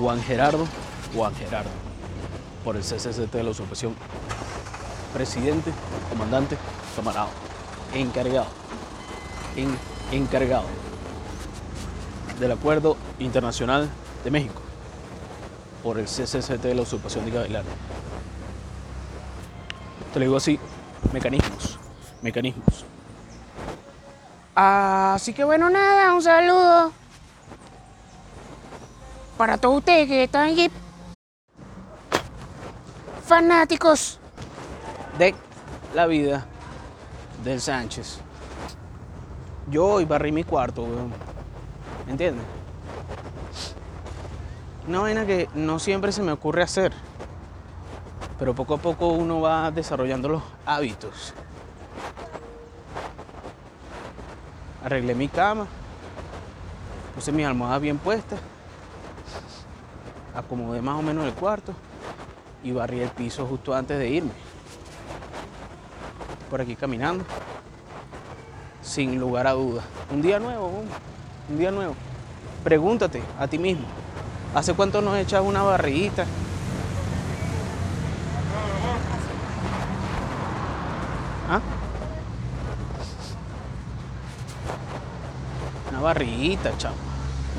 Juan Gerardo, Juan Gerardo, por el CCCT de la usurpación. Presidente, comandante, camarada, encargado, en- encargado del Acuerdo Internacional de México por el CCCT de la usurpación de Gavilán. Te lo digo así, mecanismos, mecanismos. Así que bueno, nada, un saludo para todos ustedes que están aquí fanáticos de la vida del Sánchez. Yo hoy barrí mi cuarto, weón. ¿Entiendes? Una vaina que no siempre se me ocurre hacer. Pero poco a poco uno va desarrollando los hábitos. Arreglé mi cama. Puse mis almohadas bien puestas. Acomodé más o menos el cuarto. Y barrí el piso justo antes de irme por aquí caminando. Sin lugar a dudas. Un día nuevo, un, día nuevo. Pregúntate a ti mismo, ¿hace cuánto nos echas una barriguita? ¿Ah? Una barriguita, chavo.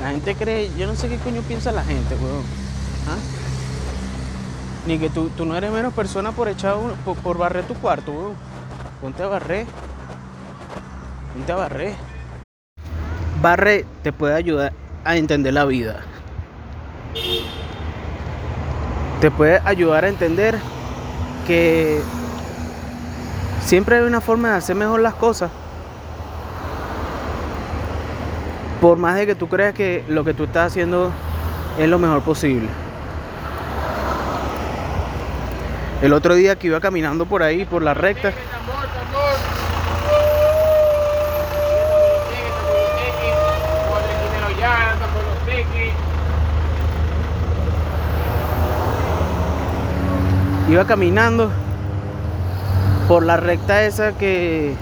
La gente cree, yo no sé qué coño piensa la gente, weón. ¿Ah? Ni que tú, tú no eres menos persona por echar un- por, por barrer tu cuarto, weón. Ponte a barrer. Ponte a barrer. Barre te puede ayudar a entender la vida. Te puede ayudar a entender que siempre hay una forma de hacer mejor las cosas. Por más de que tú creas que lo que tú estás haciendo es lo mejor posible. El otro día que iba caminando por ahí, por la recta, iba caminando por la recta esa que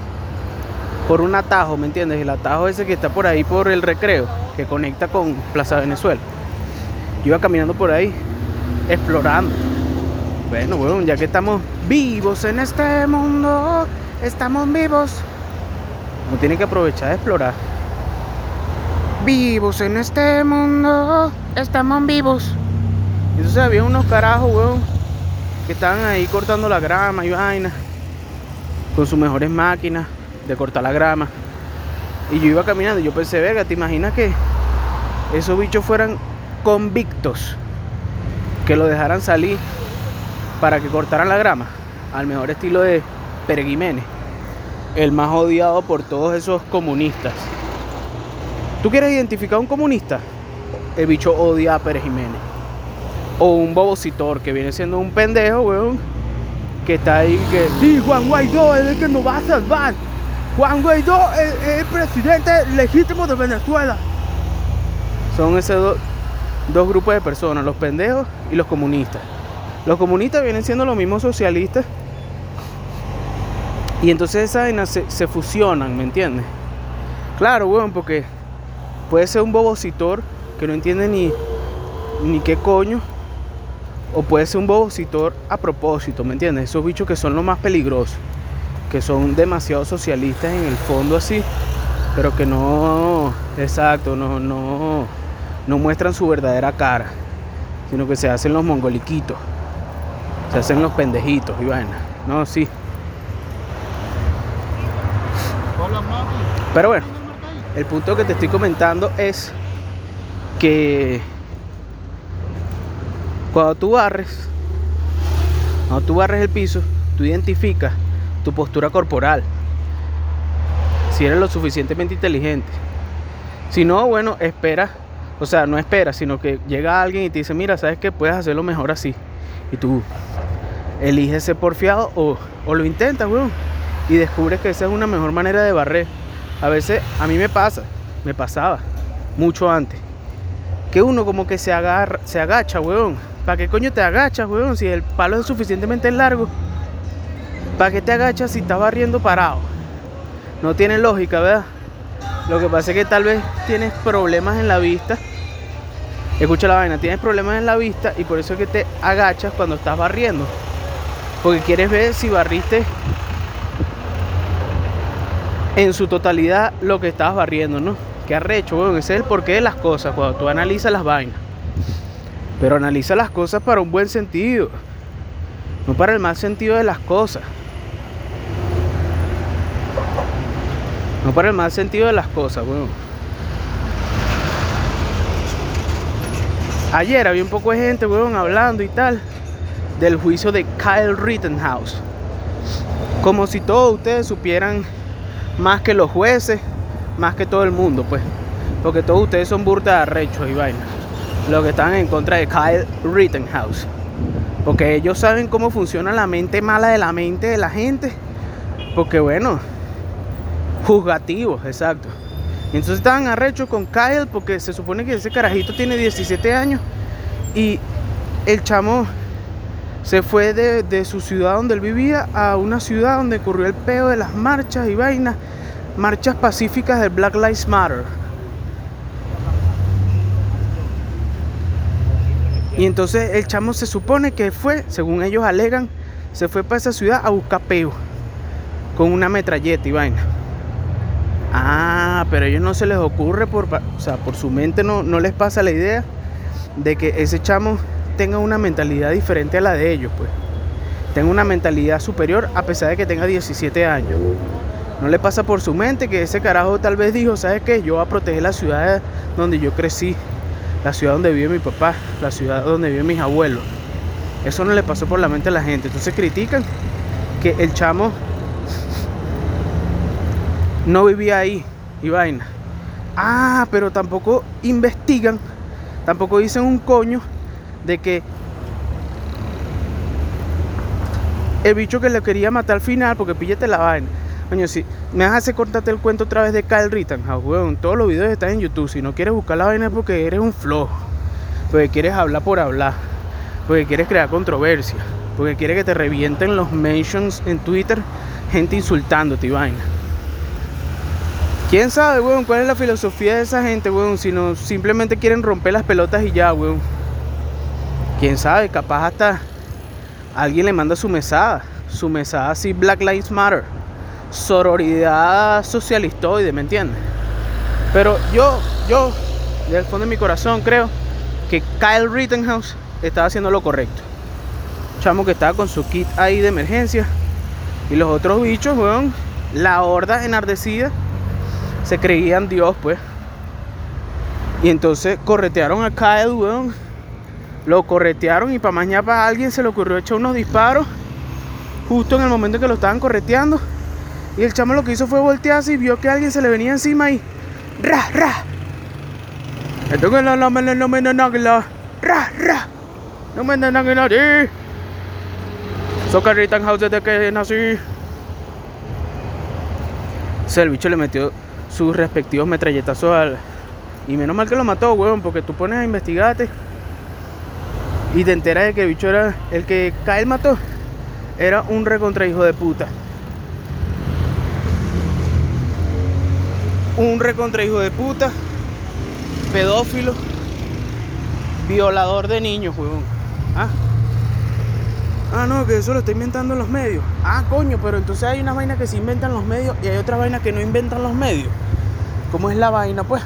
por un atajo, ¿me entiendes? El atajo ese que está por ahí por el recreo, que conecta con Plaza Venezuela. Iba caminando por ahí, explorando. Bueno, bueno, ya que estamos vivos en este mundo, estamos vivos. Uno tiene que aprovechar de explorar. vivos en este mundo, estamos vivos. Entonces había unos carajos, weón, que estaban ahí cortando la grama y vaina, con sus mejores máquinas de cortar la grama. Y yo iba caminando yo pensé, verga, ¿te imaginas que esos bichos fueran convictos? Que lo dejaran salir para que cortaran la grama, al mejor estilo de Pere Jiménez, el más odiado por todos esos comunistas. ¿Tú quieres identificar a un comunista? El bicho odia a Pérez Jiménez o un bobocitor que viene siendo un pendejo, weón, que está ahí que sí, Juan Guaidó es el que nos va a salvar. Juan Guaidó es, el presidente legítimo de Venezuela. Son esos do- dos grupos de personas, los pendejos y los comunistas. Los comunistas vienen siendo los mismos socialistas. Y entonces esas vainas se, fusionan, ¿me entiendes? Claro, weón, porque puede ser un bobocitor que no entiende ni, ni qué coño. O puede ser un bobocitor a propósito, ¿me entiendes? Esos bichos que son los más peligrosos. Que son demasiado socialistas en el fondo así. Pero que no, exacto, no, no, no muestran su verdadera cara. Sino que se hacen los mongoliquitos. Se hacen los pendejitos y vaina. No, sí. Pero bueno, el punto que te estoy comentando es que cuando tú barres, cuando tú barres el piso, tú identificas tu postura corporal. Si eres lo suficientemente inteligente. Si no, bueno, espera. O sea, no espera, sino que llega alguien y te dice, mira, sabes que puedes hacerlo mejor así. Y tú eliges ser porfiado o, o lo intentas, weón. Y descubres que esa es una mejor manera de barrer. A veces a mí me pasa, me pasaba, mucho antes. Que uno como que se se agacha, weón. ¿Para qué coño te agachas, weón? Si el palo es suficientemente largo. ¿Para qué te agachas si estás barriendo parado? No tiene lógica, ¿verdad? Lo que pasa es que tal vez tienes problemas en la vista Escucha la vaina, tienes problemas en la vista y por eso es que te agachas cuando estás barriendo. Porque quieres ver si barriste en su totalidad lo que estabas barriendo, ¿no? Qué arrecho, bueno, ese es el porqué de las cosas, cuando tú analizas las vainas. Pero analiza las cosas para un buen sentido, no para el mal sentido de las cosas. No para el mal sentido de las cosas, bueno. Ayer había un poco de gente, weón, hablando y tal del juicio de Kyle Rittenhouse. Como si todos ustedes supieran más que los jueces, más que todo el mundo, pues. Porque todos ustedes son burda arrechos y vaina. Los que están en contra de Kyle Rittenhouse. Porque ellos saben cómo funciona la mente mala de la mente de la gente. Porque bueno, juzgativos, exacto. Entonces estaban arrechos con Kyle porque se supone que ese carajito tiene 17 años y el chamo se fue de, su ciudad donde él vivía a una ciudad donde ocurrió el peo de las marchas y vainas, marchas pacíficas del Black Lives Matter. Y entonces el chamo se supone que fue, según ellos alegan, se fue para esa ciudad a buscar peo con una metralleta y vaina. Ah, pero a ellos no se les ocurre, por, o sea, por su mente no, no les pasa la idea de que ese chamo tenga una mentalidad diferente a la de ellos, pues. Tenga una mentalidad superior a pesar de que tenga 17 años. No le pasa por su mente que ese carajo tal vez dijo, ¿sabes qué? Yo voy a proteger la ciudad donde yo crecí, la ciudad donde vive mi papá, la ciudad donde viven mis abuelos. Eso no le pasó por la mente a la gente. Entonces critican que el chamo no vivía ahí y vaina. Ah, pero tampoco investigan, tampoco dicen un coño de que el bicho que le quería matar al final, porque píllate la vaina. Coño, si me vas a hacer el cuento otra vez de Kyle Rittenhouse, weón. Todos los videos están en YouTube. Si no quieres buscar la vaina es porque eres un flojo. Porque quieres hablar por hablar. Porque quieres crear controversia. Porque quieres que te revienten los mentions en Twitter. Gente insultándote y vaina. ¿Quién sabe, weón, cuál es la filosofía de esa gente, weón? Si no, simplemente quieren romper las pelotas y ya, weón. ¿Quién sabe? Capaz hasta alguien le manda su mesada. Su mesada así, Black Lives Matter. Sororidad socialistoide, ¿me entiendes? Pero yo, yo, del fondo de mi corazón creo que Kyle Rittenhouse estaba haciendo lo correcto. Chamo que estaba con su kit ahí de emergencia. Y los otros bichos, weón, la horda enardecida se creían Dios, pues. Y entonces corretearon a Kyle, weón. Lo corretearon y para mañana para alguien se le ocurrió echar unos disparos justo en el momento en que lo estaban correteando. Y el chamo lo que hizo fue voltearse y vio que alguien se le venía encima y ra ra. No me no no no Soy Rittenhouse desde que nací. O el bicho le metió sus respectivos metralletazos al... Y menos mal que lo mató, weón, porque tú pones a investigarte y te enteras de que el bicho era el que Kyle mató. Era un recontra hijo de puta. Un recontra hijo de puta. Pedófilo. Violador de niños, weón. Ah. Ah, no, que eso lo está inventando los medios. Ah, coño, pero entonces hay una vaina que se inventan los medios y hay otra vaina que no inventan los medios. ¿Cómo es la vaina, pues?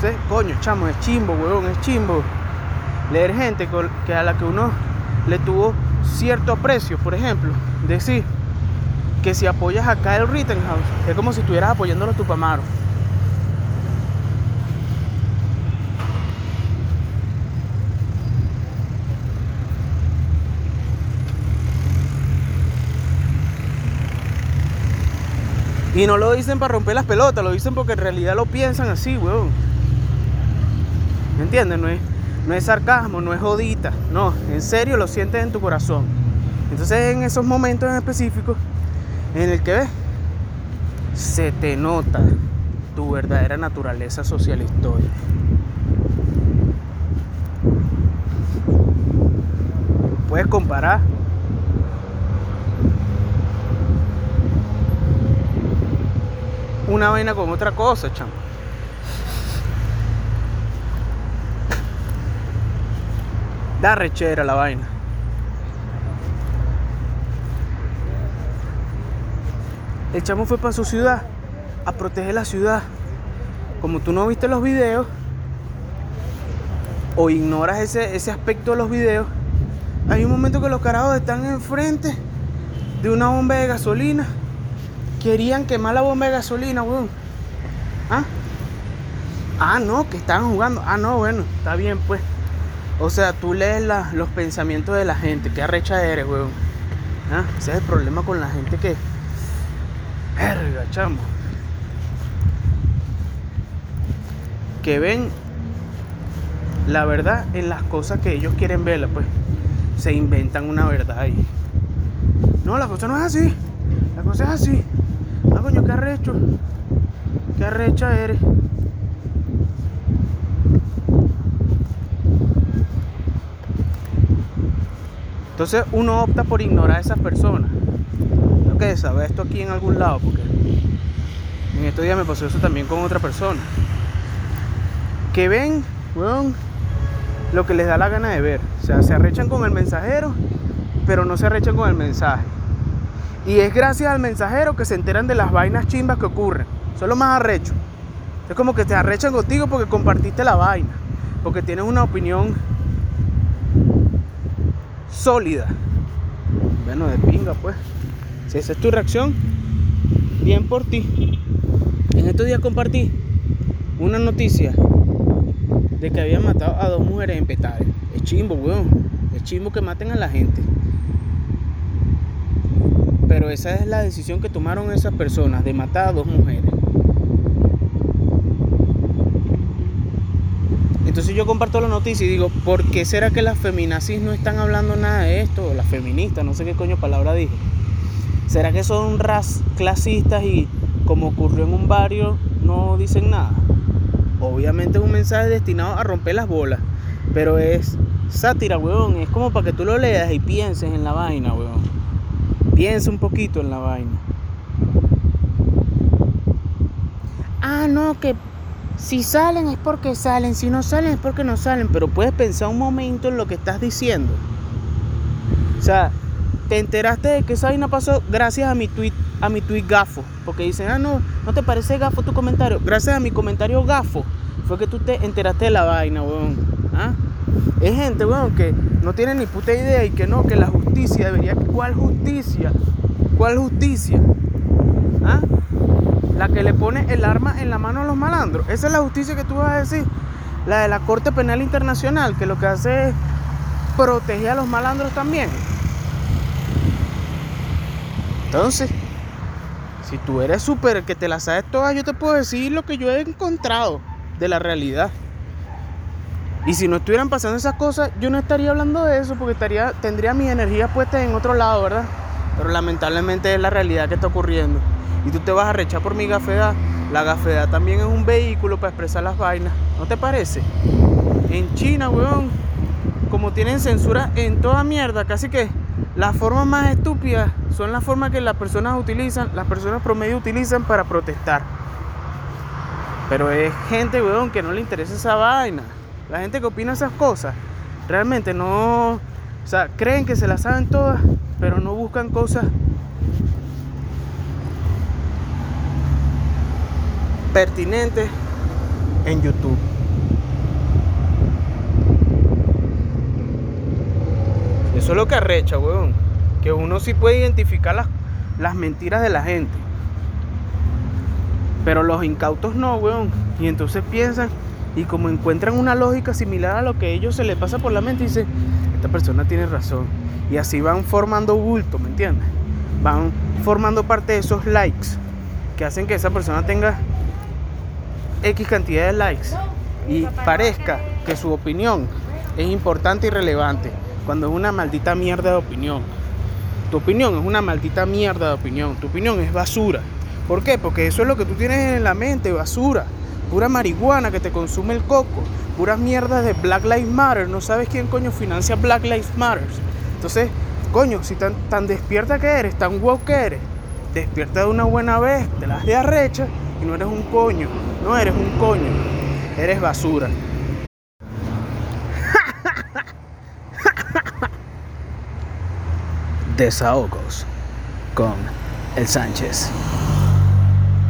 ¿Sí? Coño, chamo, es chimbo, huevón, es chimbo. Leer gente que a la que uno le tuvo cierto aprecio, por ejemplo, decir que si apoyas a Kyle Rittenhouse es como si estuvieras apoyando a los tupamaros. Y no lo dicen para romper las pelotas, lo dicen porque en realidad lo piensan así, weón. ¿Me entiendes? No es, no es sarcasmo, no es jodita. No, en serio lo sientes en tu corazón. Entonces en esos momentos en específico, en el que ves, se te nota tu verdadera naturaleza social histórica. Puedes comparar una vaina con otra cosa, chamo. Da rechera la vaina. El chamo fue para su ciudad a proteger la ciudad. Como tú no viste los videos o ignoras ese, ese aspecto de los videos, hay un momento que los carajos están enfrente de una bomba de gasolina. Querían quemar la bomba de gasolina, weón. ¿Ah? Ah, no, que estaban jugando. Ah, no, bueno, está bien, pues. O sea, tú lees los pensamientos de la gente. Qué arrecha eres, weón. ¿Ah? Ese es el problema con la gente que. Verga, chamo. Que ven la verdad en las cosas que ellos quieren verla, pues. Se inventan una verdad ahí. No, la cosa no es así. La cosa es así. Ah, coño, qué arrecho. Qué arrecha eres. Entonces uno opta por ignorar a esas personas. Tengo que saber esto aquí en algún lado porque en estos días me pasó eso también con otra persona. Que ven, weón, lo que les da la gana de ver. O sea, se arrechan con el mensajero, pero no se arrechan con el mensaje. Y es gracias al mensajero que se enteran de las vainas chimbas que ocurren. Eso es lo más arrecho. Es como que te arrechan contigo porque compartiste la vaina. Porque tienes una opinión sólida. Bueno, de pinga, pues. Si esa es tu reacción, bien por ti. En estos días compartí una noticia de que habían matado a dos mujeres en Petare. Es chimbo, weón. Es chimbo que maten a la gente. Pero esa es la decisión que tomaron esas personas de matar a dos mujeres. Entonces yo comparto la noticia y digo, ¿por qué será que las feminazis no están hablando nada de esto? Las feministas, no sé qué coño palabra dije. ¿Será que son ras clasistas y como ocurrió en un barrio no dicen nada? Obviamente es un mensaje destinado a romper las bolas, pero es sátira, weón. Es como para que tú lo leas y pienses en la vaina, weón. Piensa un poquito en la vaina. Ah, no, que si salen es porque salen, si no salen es porque no salen. Pero puedes pensar un momento en lo que estás diciendo. O sea, te enteraste de que esa vaina pasó gracias a mi tweet, a mi tweet gafo. Porque dicen, ah, no, ¿no te parece gafo tu comentario? Gracias a mi comentario gafo fue que tú te enteraste de la vaina, weón. ¿Ah? Es gente, weón, que no tiene ni puta idea y que no, que la justicia debería. ¿Cuál justicia? ¿Cuál justicia? ¿Ah? La que le pone el arma en la mano a los malandros. Esa es la justicia que tú vas a decir. La de la Corte Penal Internacional, que lo que hace es proteger a los malandros también. Entonces, si tú eres súper que te la sabes todas, yo te puedo decir lo que yo he encontrado de la realidad. Y si no estuvieran pasando esas cosas, yo no estaría hablando de eso porque estaría, tendría mi energía puesta en otro lado, ¿verdad? Pero lamentablemente es la realidad que está ocurriendo. Y tú te vas a rechar por mi gafedad. La gafedad también es un vehículo para expresar las vainas. ¿No te parece? En China, weón, como tienen censura en toda mierda, casi que las formas más estúpidas son las formas que las personas utilizan, las personas promedio utilizan para protestar. Pero es gente, weón, que no le interesa esa vaina. La gente que opina esas cosas, realmente no. O sea, creen que se las saben todas, pero no buscan cosas pertinentes en YouTube. Eso es lo que arrecha, weón. Que uno sí puede identificar las, las mentiras de la gente. Pero los incautos no, weón. Y entonces piensan y como encuentran una lógica similar a lo que a ellos se les pasa por la mente, dicen, esta persona tiene razón. Y así van formando bulto, ¿me entiendes? Van formando parte de esos likes que hacen que esa persona tenga X cantidad de likes y parezca que su opinión es importante y relevante cuando es una maldita mierda de opinión. Tu opinión es una maldita mierda de opinión. Tu opinión es basura. ¿Por qué? Porque eso es lo que tú tienes en la mente, basura. Pura marihuana que te consume el coco. Puras mierdas de Black Lives Matter. No sabes quién coño financia Black Lives Matter. Entonces, coño, si tan, tan despierta que eres, tan woke que eres, despierta de una buena vez, te las de arrecha y no eres un coño. No eres un coño. Eres basura. Desahogos con el Sánchez.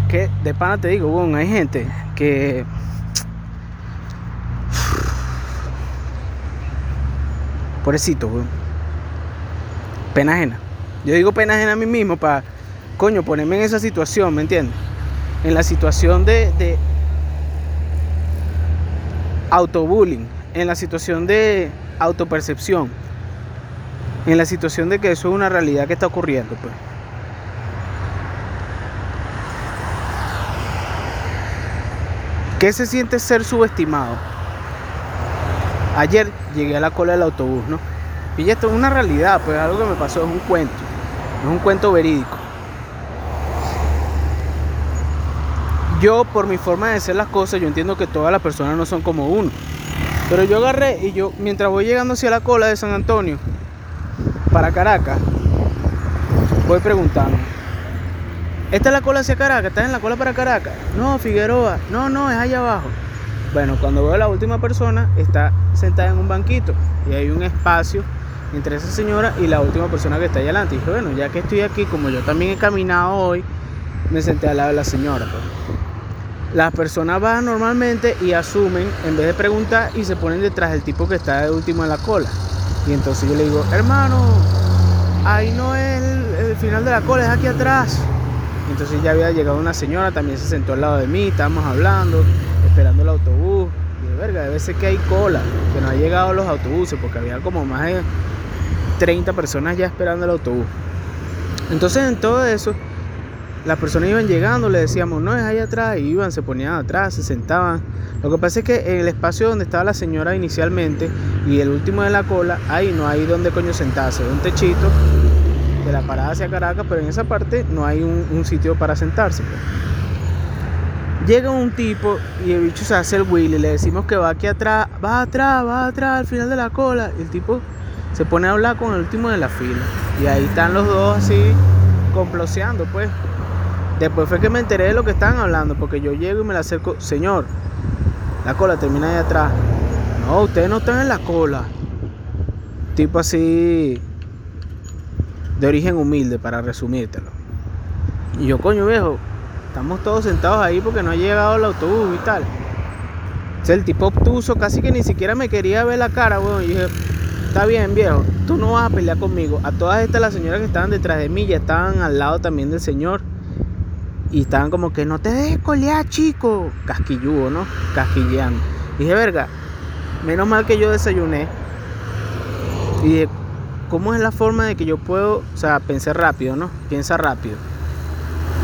Que de pana te digo, bueno, hay gente que pobrecito, weón. Pena ajena. Yo digo pena ajena a mí mismo para, coño, ponerme en esa situación, ¿me entiendes? En la situación de, de autobullying, en la situación de autopercepción, en la situación de que eso es una realidad que está ocurriendo, pues. ¿Qué se siente ser subestimado? Ayer llegué a la cola del autobús, ¿no? Y esto es una realidad, pues algo que me pasó, es un cuento, es un cuento verídico. Yo, por mi forma de hacer las cosas, yo entiendo que todas las personas no son como uno. Pero yo agarré y yo, mientras voy llegando hacia la cola de San Antonio, para Caracas, voy preguntando. ¿Esta es la cola hacia Caracas? ¿Estás en la cola para Caracas? No, Figueroa. No, no, es allá abajo. Bueno, cuando veo a la última persona, está sentada en un banquito y hay un espacio entre esa señora y la última persona que está allá adelante. Y dije, bueno, ya que estoy aquí, como yo también he caminado hoy, me senté al lado de la señora. Pues. Las personas van normalmente y asumen, en vez de preguntar, y se ponen detrás del tipo que está de último en la cola. Y entonces yo le digo, hermano, ahí no es el, final de la cola, es aquí atrás. entonces ya había llegado una señora, también se sentó al lado de mí, estábamos hablando, esperando el autobús. Y de verga, debe ser que hay cola, que no ha llegado los autobuses, porque había como más de 30 personas ya esperando el autobús. Entonces en todo eso, las personas iban llegando, le decíamos, no, es ahí atrás, y iban, se ponían atrás, se sentaban. Lo que pasa es que en el espacio donde estaba la señora inicialmente y el último de la cola, ahí no hay donde coño sentarse, un techito de la parada hacia Caracas, pero en esa parte no hay un, sitio para sentarse. Pues. Llega un tipo y el bicho se hace el Willy, le decimos que va aquí atrás, va atrás, va atrás, al final de la cola. Y el tipo se pone a hablar con el último de la fila. Y ahí están los dos así, comploseando, pues. Después fue que me enteré de lo que estaban hablando, porque yo llego y me la acerco, señor, la cola termina ahí atrás. No, ustedes no están en la cola. Tipo así, de origen humilde, para resumírtelo. Y yo, coño viejo, estamos todos sentados ahí porque no ha llegado el autobús y tal. O sea, el tipo obtuso casi que ni siquiera me quería ver la cara, weón. Y dije, está bien, viejo, tú no vas a pelear conmigo. A todas estas, las señoras que estaban detrás de mí ya estaban al lado también del señor. Y estaban como que no te dejes colear, chico. Casquilludo, ¿no? Casquilleando. dije, verga, menos mal que yo desayuné. Y dije, ¿cómo es la forma de que yo puedo, o sea, rápido, ¿no? Piensa rápido.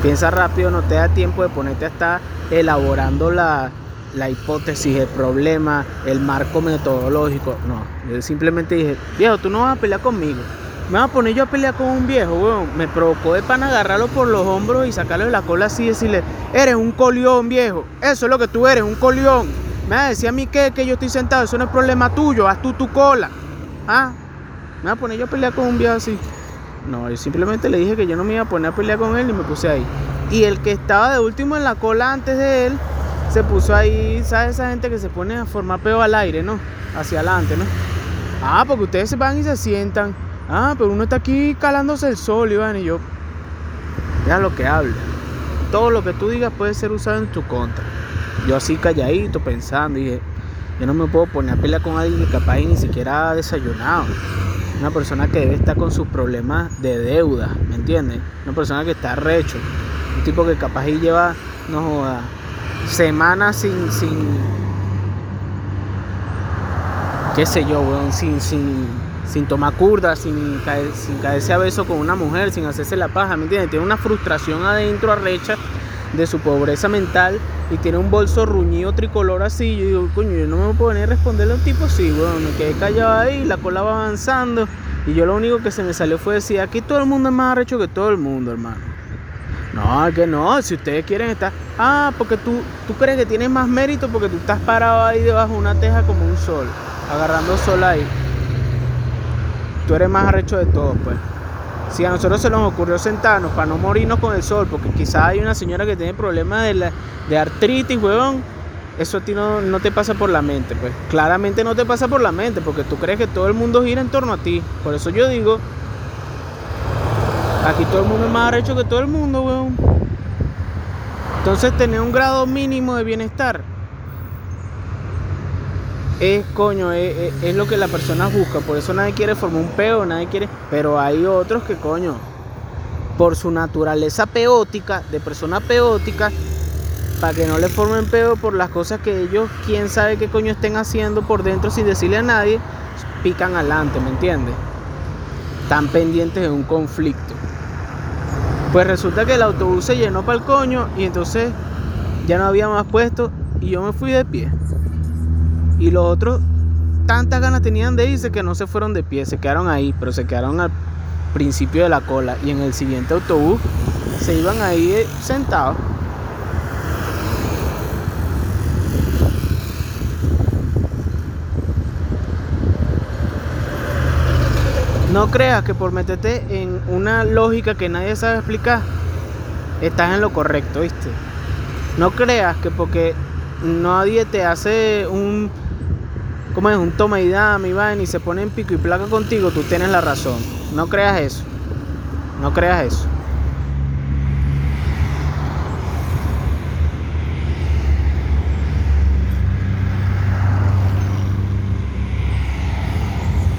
Piensa rápido, no te da tiempo de ponerte a estar elaborando la, la hipótesis, el problema, el marco metodológico. No, yo simplemente dije, viejo, tú no vas a pelear conmigo. Me voy a poner yo a pelear con un viejo, weón. Me provocó de pan agarrarlo por los hombros y sacarle de la cola así y decirle, eres un colión, viejo. Eso es lo que tú eres, un colión. Me va a decir a mí que, que yo estoy sentado, eso no es problema tuyo, haz tú tu cola. ¿Ah? Me voy a poner yo a pelear con un viejo así. No, yo simplemente le dije que yo no me iba a poner a pelear con él y me puse ahí. Y el que estaba de último en la cola antes de él, se puso ahí, ¿sabes? Esa gente que se pone a formar peo al aire, ¿no? Hacia adelante, ¿no? Ah, porque ustedes se van y se sientan. Ah, pero uno está aquí calándose el sol, Iván, y yo. Ya lo que habla. Todo lo que tú digas puede ser usado en tu contra. Yo así calladito, pensando, dije, yo no me puedo poner a pelear con alguien que capaz ni siquiera desayunado. Una persona que debe estar con sus problemas de deuda, ¿me entiendes? Una persona que está recho. Un tipo que capaz y lleva, no joda, semanas sin, sin, qué sé yo, weón, sin, sin sin tomar curda, sin, sin caerse a beso con una mujer, sin hacerse la paja, ¿me entiendes? Tiene una frustración adentro arrecha de su pobreza mental y tiene un bolso ruñido tricolor así. Yo digo, coño, yo no me puedo venir a responderle a un tipo así, bueno, me quedé callado ahí, la cola va avanzando y yo lo único que se me salió fue decir, aquí todo el mundo es más arrecho que todo el mundo, hermano. No, que no, si ustedes quieren estar, ah, porque tú, tú crees que tienes más mérito porque tú estás parado ahí debajo de una teja como un sol, agarrando sol ahí tú eres más arrecho de todos, pues. Si a nosotros se nos ocurrió sentarnos para no morirnos con el sol, porque quizás hay una señora que tiene problemas de, de artritis, huevón, eso a ti no, no, te pasa por la mente, pues. Claramente no te pasa por la mente, porque tú crees que todo el mundo gira en torno a ti. Por eso yo digo Aquí todo el mundo es más arrecho que todo el mundo, weón. Entonces tener un grado mínimo de bienestar es coño, es, lo que la persona busca. Por eso nadie quiere formar un peo, nadie quiere. Pero hay otros que coño, por su naturaleza peótica, de persona peótica, para que no le formen peo por las cosas que ellos, quién sabe qué coño estén haciendo por dentro sin decirle a nadie, pican adelante, ¿me entiendes? Están pendientes de un conflicto. Pues resulta que el autobús se llenó para el coño y entonces ya no había más puestos y yo me fui de pie. Y los otros tantas ganas tenían de irse que no se fueron de pie, se quedaron ahí, pero se quedaron al principio de la cola y en el siguiente autobús se iban ahí sentados. No creas que por meterte en una lógica que nadie sabe explicar, estás en lo correcto, ¿viste? No creas que porque nadie te hace un como es un toma y dame y van y se pone en pico y placa contigo, tú tienes la razón. No creas eso. No creas eso.